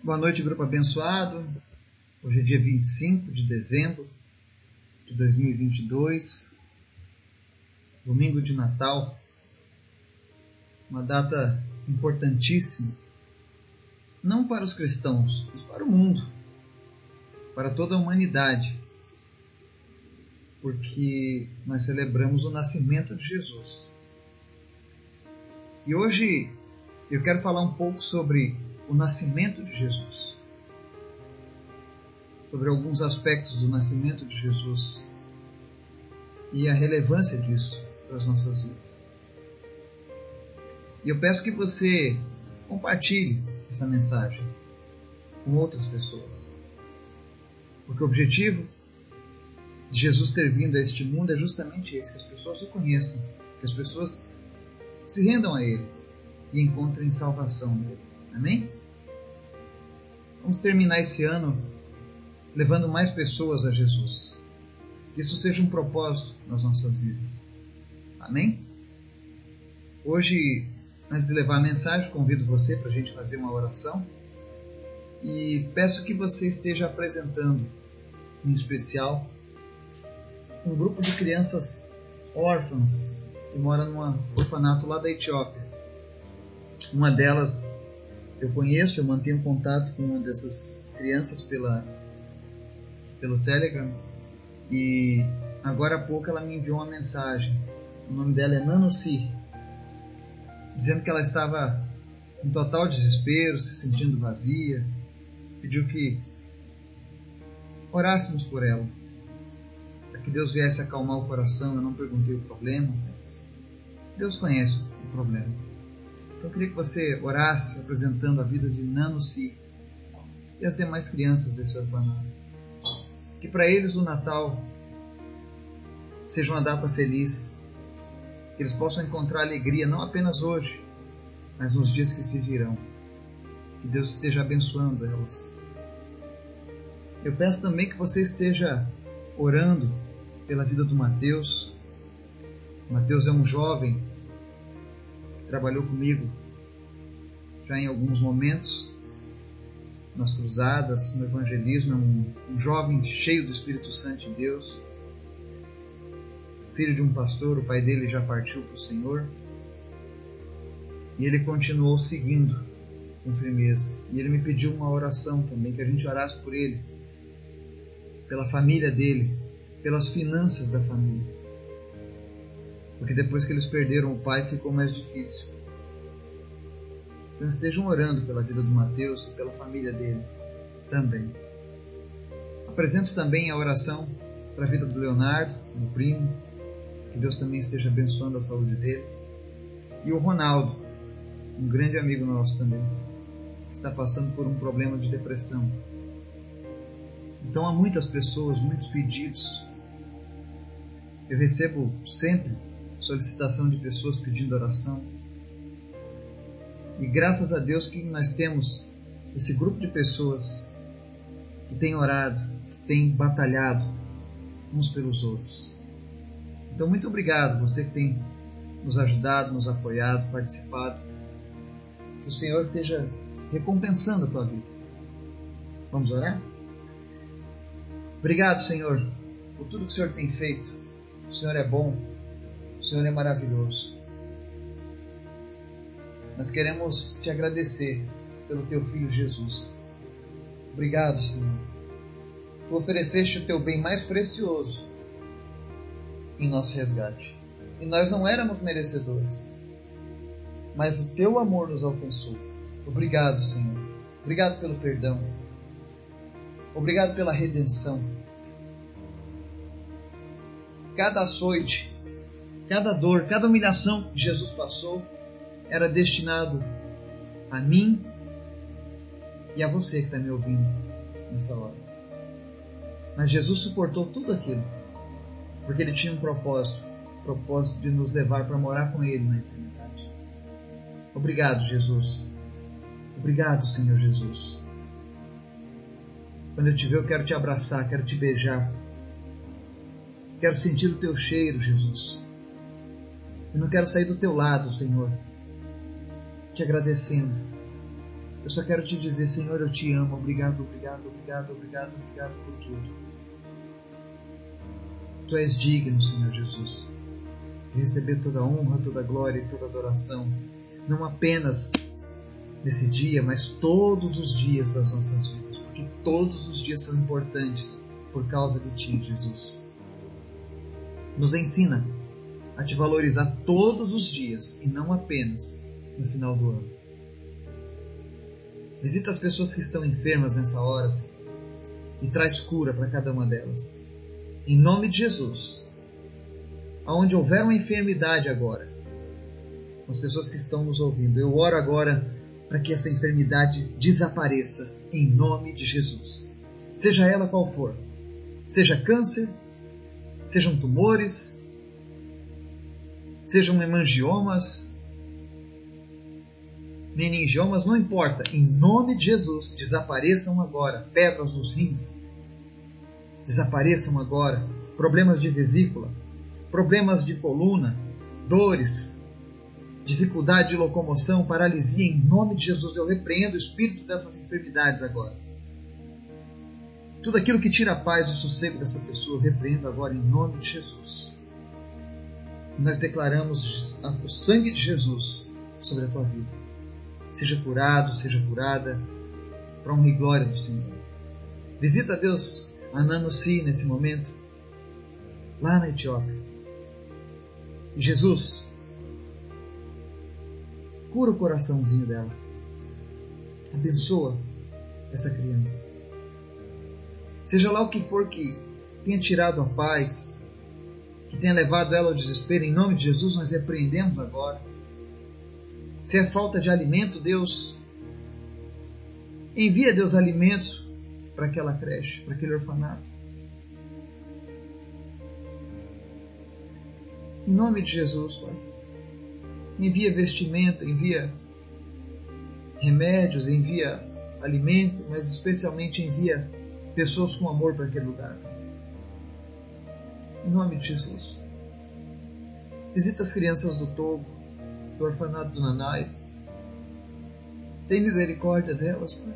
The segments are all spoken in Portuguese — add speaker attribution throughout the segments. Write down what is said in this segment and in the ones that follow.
Speaker 1: Boa noite, grupo abençoado. Hoje é dia 25 de dezembro de 2022, domingo de Natal, uma data importantíssima, não para os cristãos, mas para o mundo, para toda a humanidade, porque nós celebramos o nascimento de Jesus. E hoje eu quero falar um pouco sobre o nascimento de Jesus. Sobre alguns aspectos do nascimento de Jesus e a relevância disso para as nossas vidas. E eu peço que você compartilhe essa mensagem com outras pessoas. Porque o objetivo de Jesus ter vindo a este mundo é justamente esse: que as pessoas o conheçam, que as pessoas se rendam a Ele e encontrem salvação nele. Amém? Vamos terminar esse ano levando mais pessoas a Jesus. Que isso seja um propósito nas nossas vidas. Amém? Hoje, antes de levar a mensagem, convido você para a gente fazer uma oração e peço que você esteja apresentando, em especial, um grupo de crianças órfãs que mora num orfanato lá da Etiópia. Uma delas eu conheço, eu mantenho contato com uma dessas crianças pela, pelo Telegram e agora há pouco ela me enviou uma mensagem. O nome dela é Nanoci, dizendo que ela estava em total desespero, se sentindo vazia. Pediu que orássemos por ela, para que Deus viesse acalmar o coração. Eu não perguntei o problema, mas Deus conhece o problema. Então eu queria que você orasse apresentando a vida de Nano Si e as demais crianças desse orfanato. Que para eles o Natal seja uma data feliz, que eles possam encontrar alegria não apenas hoje, mas nos dias que se virão. Que Deus esteja abençoando elas. Eu peço também que você esteja orando pela vida do Mateus. Mateus é um jovem trabalhou comigo já em alguns momentos nas cruzadas, no evangelismo, é um, um jovem cheio do Espírito Santo de Deus, filho de um pastor, o pai dele já partiu para o Senhor, e ele continuou seguindo com firmeza. E ele me pediu uma oração também, que a gente orasse por ele, pela família dele, pelas finanças da família porque depois que eles perderam o pai ficou mais difícil. Então estejam orando pela vida do Mateus e pela família dele também. Apresento também a oração para a vida do Leonardo, meu primo, que Deus também esteja abençoando a saúde dele. E o Ronaldo, um grande amigo nosso também, está passando por um problema de depressão. Então há muitas pessoas, muitos pedidos. Eu recebo sempre solicitação de pessoas pedindo oração. E graças a Deus que nós temos esse grupo de pessoas que tem orado, que tem batalhado uns pelos outros. Então, muito obrigado, você que tem nos ajudado, nos apoiado, participado. Que o Senhor esteja recompensando a tua vida. Vamos orar? Obrigado, Senhor, por tudo que o Senhor tem feito. O Senhor é bom. O Senhor é maravilhoso. Nós queremos te agradecer pelo teu filho Jesus. Obrigado, Senhor. Tu ofereceste o teu bem mais precioso em nosso resgate. E nós não éramos merecedores. Mas o teu amor nos alcançou. Obrigado, Senhor. Obrigado pelo perdão. Obrigado pela redenção. Cada açoite Cada dor, cada humilhação que Jesus passou era destinado a mim e a você que está me ouvindo nessa hora. Mas Jesus suportou tudo aquilo porque ele tinha um propósito propósito de nos levar para morar com Ele na eternidade. Obrigado, Jesus. Obrigado, Senhor Jesus. Quando eu te ver, eu quero te abraçar, quero te beijar. Quero sentir o teu cheiro, Jesus. Eu não quero sair do teu lado, Senhor, te agradecendo Eu só quero te dizer, Senhor, eu te amo. Obrigado, obrigado, obrigado, obrigado, obrigado por tudo. Tu és digno, Senhor Jesus, de receber toda a honra, toda a glória e toda a adoração, não apenas nesse dia, mas todos os dias das nossas vidas, porque todos os dias são importantes por causa de Ti, Jesus. Nos ensina a te valorizar todos os dias e não apenas no final do ano. Visita as pessoas que estão enfermas nessa hora, Senhor, e traz cura para cada uma delas. Em nome de Jesus. Aonde houver uma enfermidade agora, as pessoas que estão nos ouvindo, eu oro agora para que essa enfermidade desapareça em nome de Jesus. Seja ela qual for, seja câncer, sejam tumores, sejam hemangiomas, meningiomas, não importa, em nome de Jesus, desapareçam agora. Pedras nos rins, desapareçam agora. Problemas de vesícula, problemas de coluna, dores, dificuldade de locomoção, paralisia, em nome de Jesus, eu repreendo o espírito dessas enfermidades agora. Tudo aquilo que tira a paz e o sossego dessa pessoa, eu repreendo agora em nome de Jesus. Nós declaramos o sangue de Jesus sobre a tua vida seja curado, seja curada, para honra e glória do Senhor. Visita Deus a Nanossi nesse momento, lá na Etiópia. E Jesus, cura o coraçãozinho dela. Abençoa essa criança. Seja lá o que for que tenha tirado a paz, que tenha levado ela ao desespero, em nome de Jesus nós repreendemos agora se é falta de alimento, Deus envia Deus alimentos para aquela creche, para aquele orfanato. Em nome de Jesus, Pai. Envia vestimenta, envia remédios, envia alimento, mas especialmente envia pessoas com amor para aquele lugar. Em nome de Jesus. Visita as crianças do Togo do orfanato do Nanai. Tem misericórdia delas, Pai.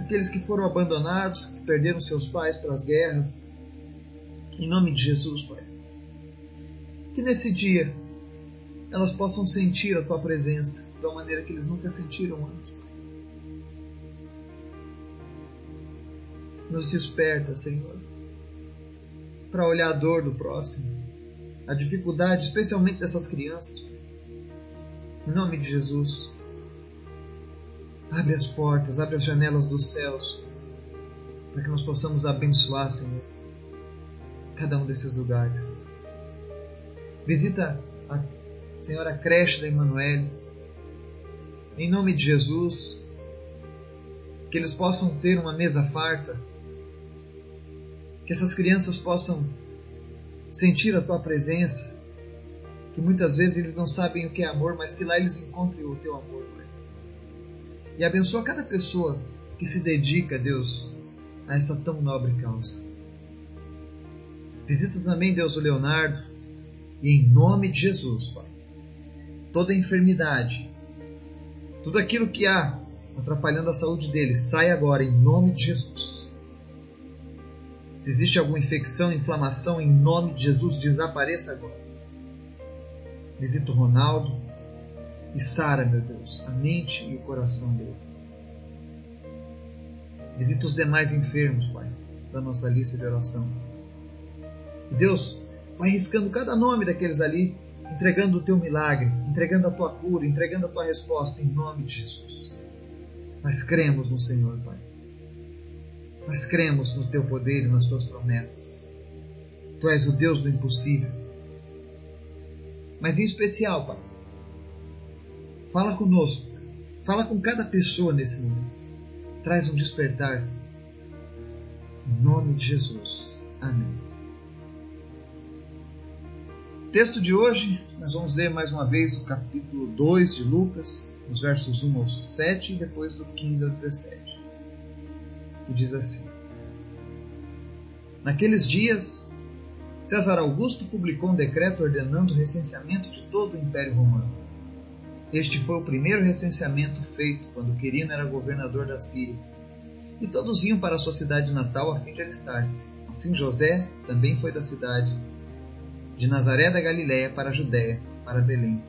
Speaker 1: Aqueles que foram abandonados, que perderam seus pais pelas guerras. Em nome de Jesus, Pai. Que nesse dia elas possam sentir a Tua presença de uma maneira que eles nunca sentiram antes, Pai. Nos desperta, Senhor, para olhar a dor do próximo a dificuldade, especialmente dessas crianças. Em nome de Jesus, abre as portas, abre as janelas dos céus, para que nós possamos abençoar, Senhor, cada um desses lugares. Visita a Senhora creche da Emanuele, em nome de Jesus, que eles possam ter uma mesa farta, que essas crianças possam sentir a tua presença, que muitas vezes eles não sabem o que é amor, mas que lá eles encontrem o teu amor, Pai. E abençoa cada pessoa que se dedica, Deus, a essa tão nobre causa. Visita também, Deus, o Leonardo, e em nome de Jesus, Pai, toda enfermidade, tudo aquilo que há atrapalhando a saúde dele, sai agora em nome de Jesus. Se existe alguma infecção, inflamação, em nome de Jesus, desapareça agora. Visita o Ronaldo e sara, meu Deus, a mente e o coração dele. Visita os demais enfermos, Pai, da nossa lista de oração. E Deus, vai riscando cada nome daqueles ali, entregando o teu milagre, entregando a tua cura, entregando a tua resposta, em nome de Jesus. Nós cremos no Senhor, Pai. Nós cremos no teu poder e nas tuas promessas. Tu és o Deus do impossível. Mas em especial, Pai, fala conosco, fala com cada pessoa nesse momento. Traz um despertar. Em nome de Jesus. Amém. Texto de hoje, nós vamos ler mais uma vez o capítulo 2 de Lucas, os versos 1 ao 7 e depois do 15 ao 17 e diz assim: Naqueles dias, César Augusto publicou um decreto ordenando o recenseamento de todo o Império Romano. Este foi o primeiro recenseamento feito quando Quirino era governador da Síria. E todos iam para sua cidade natal a fim de alistar-se. Assim José também foi da cidade de Nazaré da Galiléia para a Judéia, para Belém,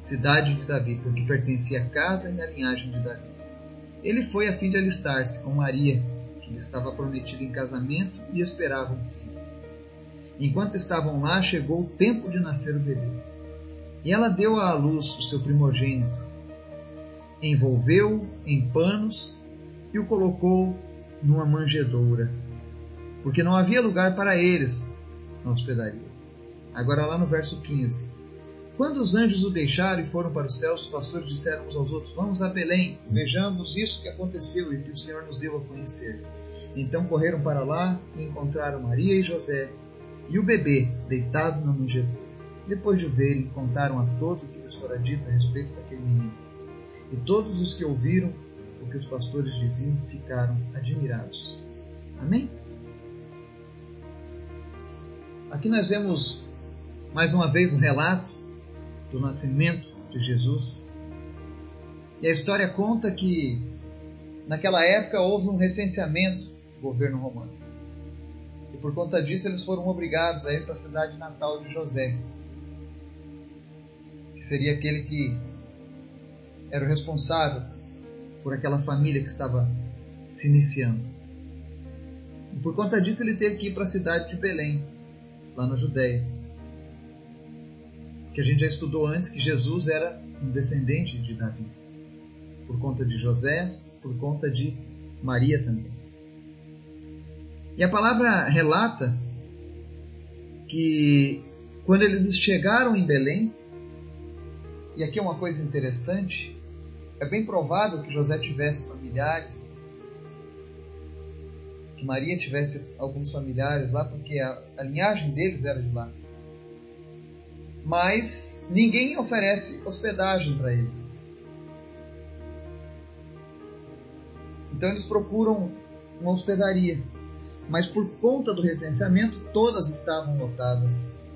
Speaker 1: cidade de Davi, porque pertencia à casa e à linhagem de Davi. Ele foi a fim de alistar-se com Maria, que lhe estava prometida em casamento e esperava um filho. Enquanto estavam lá, chegou o tempo de nascer o bebê. E ela deu à luz o seu primogênito, envolveu em panos e o colocou numa manjedoura, porque não havia lugar para eles na hospedaria. Agora, lá no verso 15: Quando os anjos o deixaram e foram para os céus, os pastores disseram uns aos outros: Vamos a Belém, vejamos isso que aconteceu e que o Senhor nos deu a conhecer. Então correram para lá e encontraram Maria e José e o bebê deitado na manjedoura. Depois de o verem, contaram a todos o que lhes fora dito a respeito daquele menino. E todos os que ouviram o que os pastores diziam ficaram admirados. Amém? Aqui nós vemos mais uma vez um relato do nascimento de Jesus. E a história conta que naquela época houve um recenseamento do governo romano. E por conta disso eles foram obrigados a ir para a cidade natal de José, que seria aquele que era o responsável por aquela família que estava se iniciando. E por conta disso ele teve que ir para a cidade de Belém, lá na Judéia. Que a gente já estudou antes que Jesus era um descendente de Davi, por conta de José, por conta de Maria também. E a palavra relata que quando eles chegaram em Belém, e aqui é uma coisa interessante, é bem provável que José tivesse familiares que Maria tivesse alguns familiares lá, porque a, a linhagem deles era de lá. Mas ninguém oferece hospedagem para eles. Então eles procuram uma hospedaria. Mas por conta do recenseamento, todas estavam lotadas.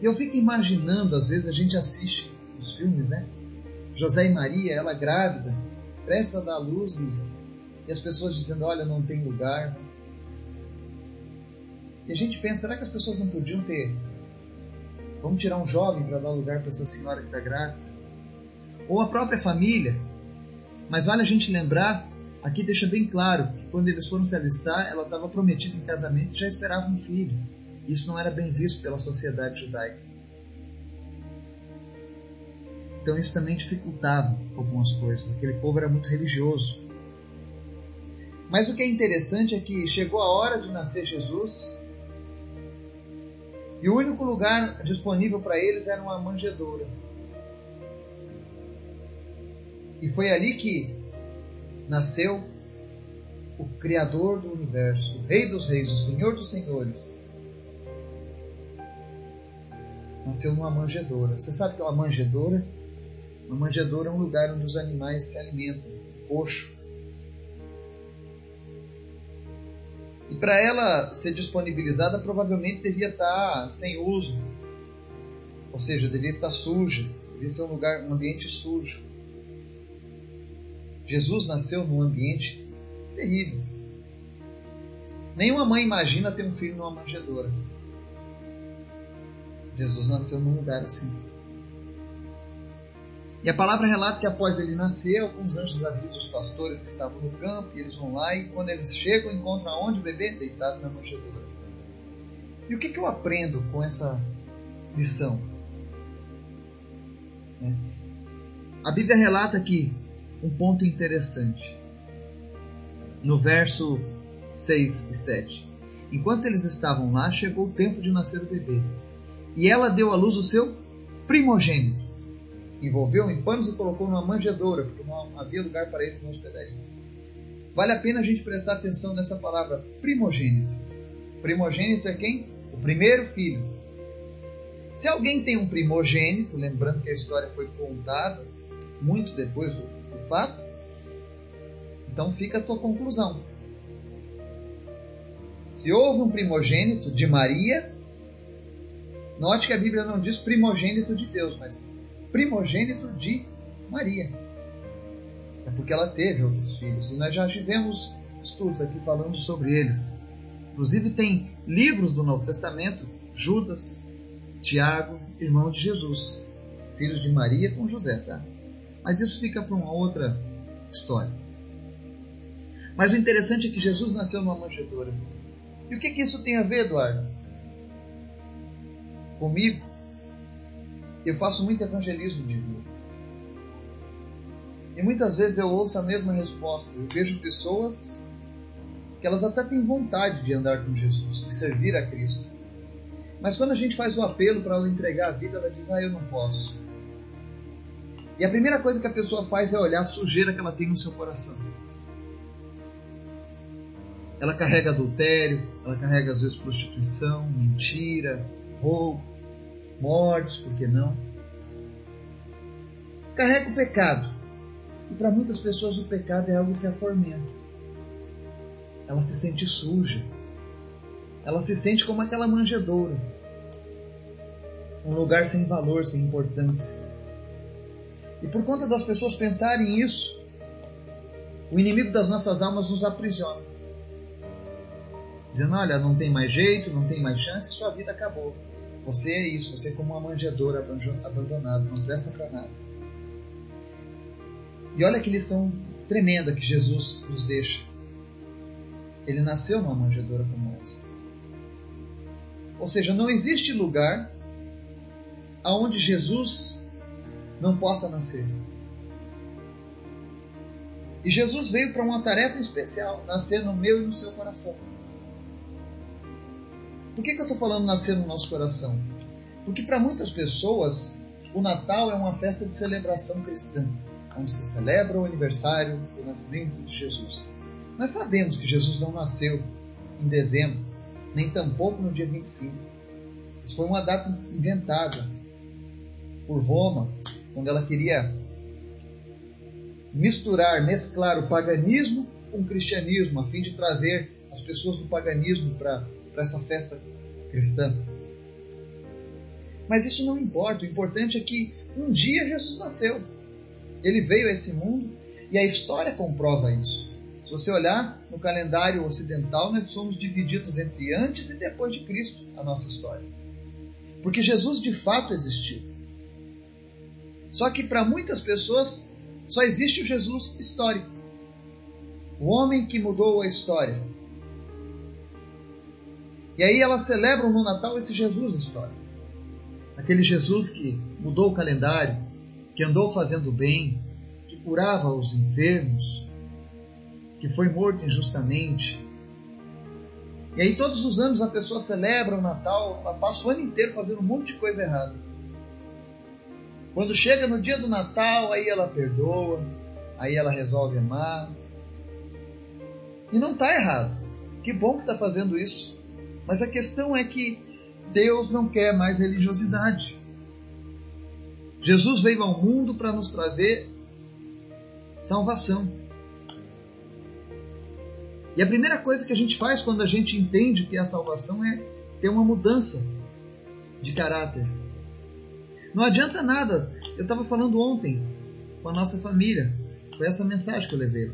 Speaker 1: E eu fico imaginando, às vezes a gente assiste os filmes, né? José e Maria, ela grávida, presta a dar luz e e as pessoas dizendo: olha, não tem lugar. E a gente pensa: será que as pessoas não podiam ter? Vamos tirar um jovem para dar lugar para essa senhora que está grávida? Ou a própria família. Mas vale a gente lembrar, aqui deixa bem claro que quando eles foram se alistar, ela estava prometida em casamento e já esperava um filho. Isso não era bem visto pela sociedade judaica. Então isso também dificultava algumas coisas. Aquele povo era muito religioso. Mas o que é interessante é que chegou a hora de nascer Jesus e o único lugar disponível para eles era uma manjedoura. E foi ali que nasceu o Criador do universo, o Rei dos Reis, o Senhor dos Senhores. Nasceu numa manjedoura. Você sabe o que é uma manjedoura? Uma manjedoura é um lugar onde os animais se alimentam, coxo. Para ela ser disponibilizada, provavelmente devia estar sem uso. Ou seja, devia estar suja, devia ser um lugar, um ambiente sujo. Jesus nasceu num ambiente terrível. Nenhuma mãe imagina ter um filho numa manjedoura. Jesus nasceu num lugar assim. E a palavra relata que após ele nascer, alguns anjos avisam os pastores que estavam no campo, e eles vão lá, e quando eles chegam, encontram onde o bebê? Deitado na manjedoura. E o que, que eu aprendo com essa lição? É. A Bíblia relata aqui um ponto interessante. No verso 6 e 7. Enquanto eles estavam lá, chegou o tempo de nascer o bebê. E ela deu à luz o seu primogênito envolveu em panos e colocou numa manjedoura, porque não havia lugar para eles na hospedaria. Vale a pena a gente prestar atenção nessa palavra primogênito. Primogênito é quem? O primeiro filho. Se alguém tem um primogênito, lembrando que a história foi contada muito depois do, do fato, então fica a tua conclusão. Se houve um primogênito de Maria, note que a Bíblia não diz primogênito de Deus, mas primogênito de Maria. É porque ela teve outros filhos e nós já tivemos estudos aqui falando sobre eles. Inclusive tem livros do Novo Testamento, Judas, Tiago, irmão de Jesus, filhos de Maria com José, tá? Mas isso fica para uma outra história. Mas o interessante é que Jesus nasceu numa manjedoura. E o que, que isso tem a ver, Eduardo? Comigo? Eu faço muito evangelismo de rua. E muitas vezes eu ouço a mesma resposta. Eu vejo pessoas que elas até têm vontade de andar com Jesus, de servir a Cristo. Mas quando a gente faz o apelo para ela entregar a vida, ela diz: Ah, eu não posso. E a primeira coisa que a pessoa faz é olhar a sujeira que ela tem no seu coração. Ela carrega adultério, ela carrega às vezes prostituição, mentira, roubo, mortes, por que não? Carrega o pecado. E para muitas pessoas o pecado é algo que atormenta. Ela se sente suja. Ela se sente como aquela manjedoura. Um lugar sem valor, sem importância. E por conta das pessoas pensarem isso, o inimigo das nossas almas nos aprisiona. Dizendo: olha, não tem mais jeito, não tem mais chance, sua vida acabou. Você é isso, você é como uma manjedoura abandonada, não presta para nada. E olha que lição tremenda que Jesus nos deixa. Ele nasceu numa manjedoura como essa. Ou seja, não existe lugar aonde Jesus não possa nascer. E Jesus veio para uma tarefa especial, nascer no meu e no seu coração. Por que, que eu estou falando nascer no nosso coração? Porque para muitas pessoas o Natal é uma festa de celebração cristã, onde se celebra o aniversário do nascimento de Jesus. Nós sabemos que Jesus não nasceu em dezembro, nem tampouco no dia 25. Isso foi uma data inventada por Roma quando ela queria misturar, mesclar o paganismo com o cristianismo, a fim de trazer as pessoas do paganismo para essa festa cristã. Mas isso não importa, o importante é que um dia Jesus nasceu. Ele veio a esse mundo e a história comprova isso. Se você olhar no calendário ocidental, nós somos divididos entre antes e depois de Cristo, a nossa história. Porque Jesus de fato existiu. Só que para muitas pessoas só existe o Jesus histórico. O homem que mudou a história. E aí elas celebram no Natal esse Jesus histórico. Aquele Jesus que mudou o calendário, que andou fazendo bem, que curava os enfermos, que foi morto injustamente. E aí todos os anos a pessoa celebra o Natal, ela passa o ano inteiro fazendo um monte de coisa errada. Quando chega no dia do Natal, aí ela perdoa, aí ela resolve amar. E não está errado. Que bom que está fazendo isso. Mas a questão é que Deus não quer mais religiosidade. Jesus veio ao mundo para nos trazer salvação. E a primeira coisa que a gente faz quando a gente entende que é a salvação é ter uma mudança de caráter. Não adianta nada. Eu estava falando ontem com a nossa família. Foi essa mensagem que eu levei.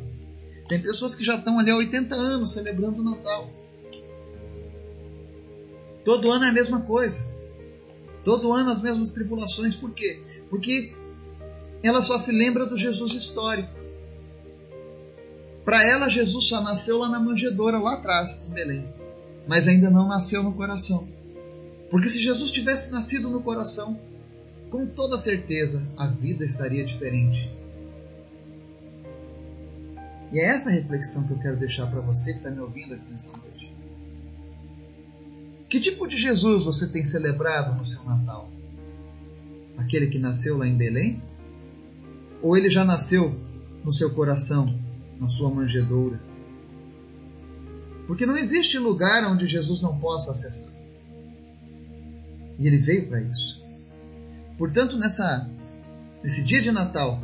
Speaker 1: Tem pessoas que já estão ali há 80 anos celebrando o Natal. Todo ano é a mesma coisa. Todo ano as mesmas tribulações. Por quê? Porque ela só se lembra do Jesus histórico. Para ela, Jesus só nasceu lá na manjedoura, lá atrás, em Belém. Mas ainda não nasceu no coração. Porque se Jesus tivesse nascido no coração, com toda certeza a vida estaria diferente. E é essa reflexão que eu quero deixar para você que está me ouvindo aqui nessa noite. Que tipo de Jesus você tem celebrado no seu Natal? Aquele que nasceu lá em Belém? Ou ele já nasceu no seu coração, na sua manjedoura? Porque não existe lugar onde Jesus não possa acessar. E ele veio para isso. Portanto, nessa, nesse dia de Natal,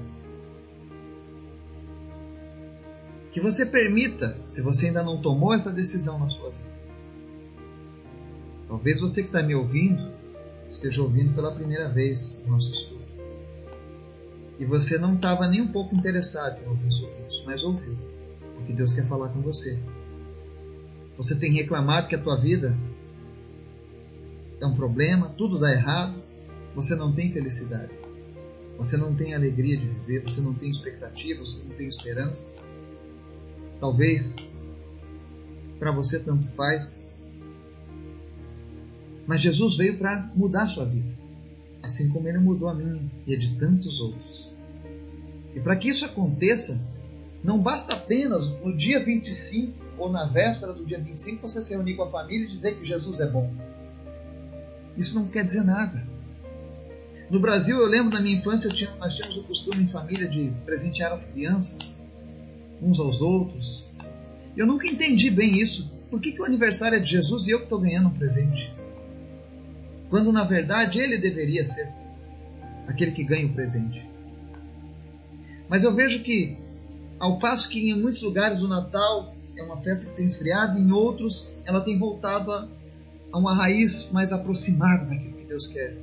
Speaker 1: que você permita, se você ainda não tomou essa decisão na sua vida, talvez você que está me ouvindo esteja ouvindo pela primeira vez o nosso estudo. e você não estava nem um pouco interessado em ouvir sobre isso, mas ouviu, porque Deus quer falar com você. Você tem reclamado que a tua vida é um problema, tudo dá errado, você não tem felicidade, você não tem alegria de viver, você não tem expectativas, você não tem esperança. Talvez para você tanto faz, mas Jesus veio para mudar a sua vida, assim como ele mudou a minha e a de tantos outros. E para que isso aconteça, não basta apenas no dia 25 ou na véspera do dia 25 você se reunir com a família e dizer que Jesus é bom. Isso não quer dizer nada. No Brasil, eu lembro na minha infância, tinha, nós tínhamos o costume em família de presentear as crianças, uns aos outros. Eu nunca entendi bem isso. Por que, que o aniversário é de Jesus e eu que estou ganhando um presente? Quando na verdade ele deveria ser aquele que ganha o presente. Mas eu vejo que, ao passo que em muitos lugares o Natal é uma festa que tem esfriado, em outros ela tem voltado a, a uma raiz mais aproximada daquilo que Deus quer.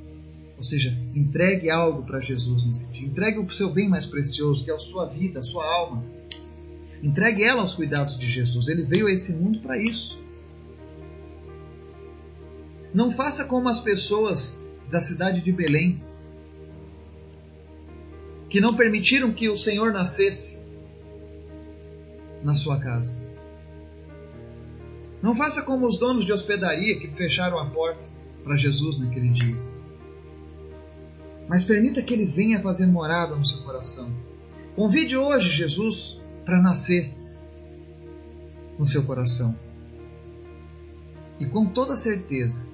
Speaker 1: Ou seja, entregue algo para Jesus nesse dia. Entregue o seu bem mais precioso, que é a sua vida, a sua alma. Entregue ela aos cuidados de Jesus. Ele veio a esse mundo para isso. Não faça como as pessoas da cidade de Belém, que não permitiram que o Senhor nascesse na sua casa. Não faça como os donos de hospedaria que fecharam a porta para Jesus naquele dia. Mas permita que ele venha fazer morada no seu coração. Convide hoje Jesus para nascer no seu coração. E com toda certeza,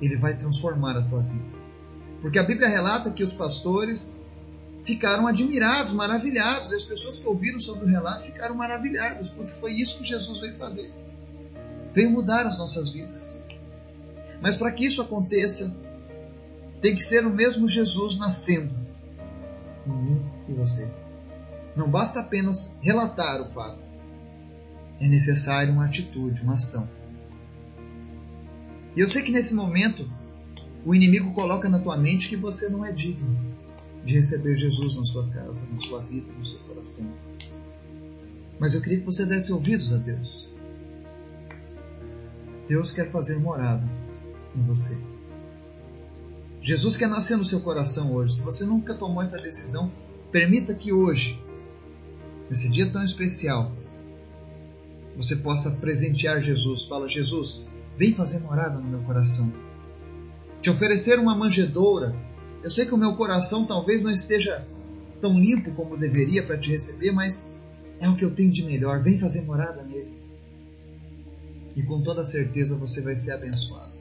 Speaker 1: ele vai transformar a tua vida. Porque a Bíblia relata que os pastores ficaram admirados, maravilhados. As pessoas que ouviram sobre o relato ficaram maravilhadas, porque foi isso que Jesus veio fazer. Veio mudar as nossas vidas. Mas para que isso aconteça, tem que ser o mesmo Jesus nascendo em mim e você. Não basta apenas relatar o fato. É necessário uma atitude, uma ação. E eu sei que nesse momento o inimigo coloca na tua mente que você não é digno de receber Jesus na sua casa, na sua vida, no seu coração. Mas eu queria que você desse ouvidos a Deus. Deus quer fazer morada em você. Jesus quer nascer no seu coração hoje. Se você nunca tomou essa decisão, permita que hoje, nesse dia tão especial, você possa presentear Jesus. Fala, Jesus, vem fazer morada no meu coração. Te oferecer uma manjedoura. Eu sei que o meu coração talvez não esteja tão limpo como deveria para te receber, mas é o que eu tenho de melhor. Vem fazer morada nele. E com toda certeza você vai ser abençoado.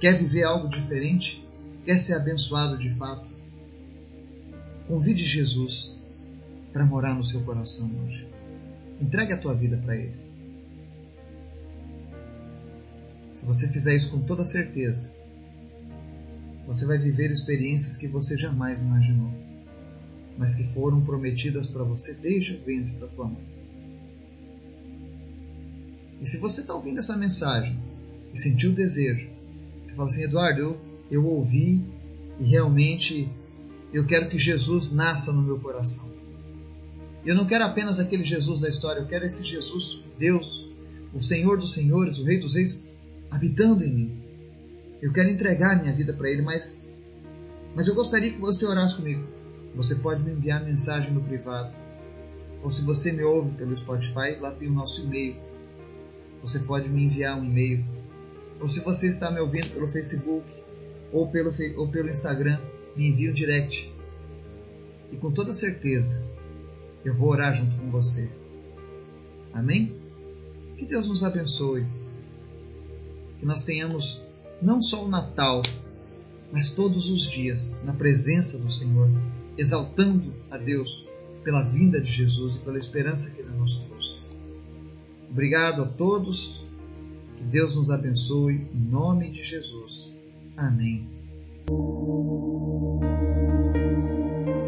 Speaker 1: Quer viver algo diferente? Quer ser abençoado de fato? Convide Jesus para morar no seu coração hoje. Entregue a tua vida para Ele. Se você fizer isso com toda certeza, você vai viver experiências que você jamais imaginou, mas que foram prometidas para você desde o ventre da tua mãe. E se você está ouvindo essa mensagem e sentiu o desejo, você fala assim, Eduardo, eu, eu ouvi e realmente eu quero que Jesus nasça no meu coração. Eu não quero apenas aquele Jesus da história, eu quero esse Jesus, Deus, o Senhor dos Senhores, o Rei dos Reis, habitando em mim. Eu quero entregar minha vida para Ele, mas, mas eu gostaria que você orasse comigo. Você pode me enviar mensagem no privado. Ou se você me ouve pelo Spotify, lá tem o nosso e-mail. Você pode me enviar um e-mail. Ou se você está me ouvindo pelo Facebook ou pelo, ou pelo Instagram, me envie um direct. E com toda certeza, eu vou orar junto com você. Amém? Que Deus nos abençoe que nós tenhamos não só o Natal, mas todos os dias na presença do Senhor, exaltando a Deus pela vinda de Jesus e pela esperança que Ele nos trouxe. Obrigado a todos, que Deus nos abençoe, em nome de Jesus. Amém.